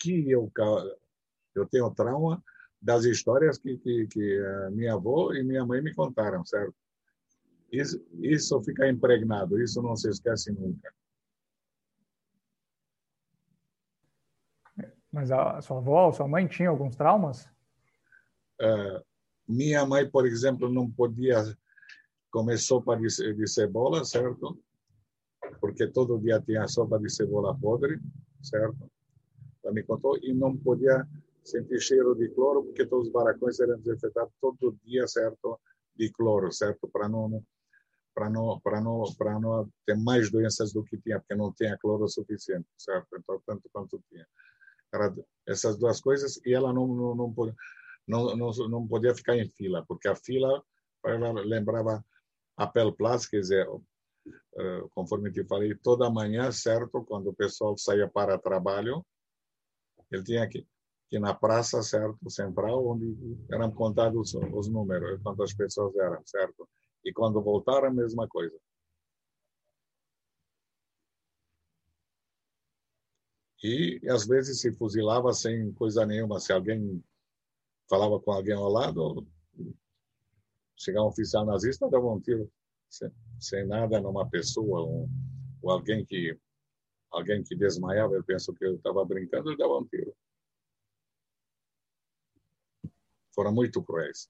que eu, eu tenho trauma das histórias que, que, que minha avó e minha mãe me contaram, certo? Isso, isso fica impregnado, isso não se esquece nunca. Mas a sua avó, a sua mãe tinha alguns traumas? Uh, minha mãe, por exemplo, não podia comer sopa de, de cebola, certo? Porque todo dia tinha sopa de cebola podre, certo? Ela me contou e não podia sentir cheiro de cloro porque todos os barracões eram desinfetados todo dia, certo? De cloro, certo? Para não para não para não para não ter mais doenças do que tinha porque não tinha cloro suficiente, certo? Então tanto quanto tinha. Era essas duas coisas e ela não não não não, não, não podia ficar em fila porque a fila ela lembrava a Pelplas, quer dizer, conforme te falei, toda manhã, certo? Quando o pessoal saía para trabalho, ele tinha que, que na praça, certo, central, onde eram contados os números, quantas pessoas eram, certo? E quando voltaram, a mesma coisa. E às vezes se fuzilava sem coisa nenhuma. Se alguém falava com alguém ao lado, chegava um oficial nazista, dava um tiro sem, sem nada numa pessoa, um, ou alguém que alguém que desmaiava, eu penso que eu estava brincando, ele dava um tiro. Foram muito cruéis.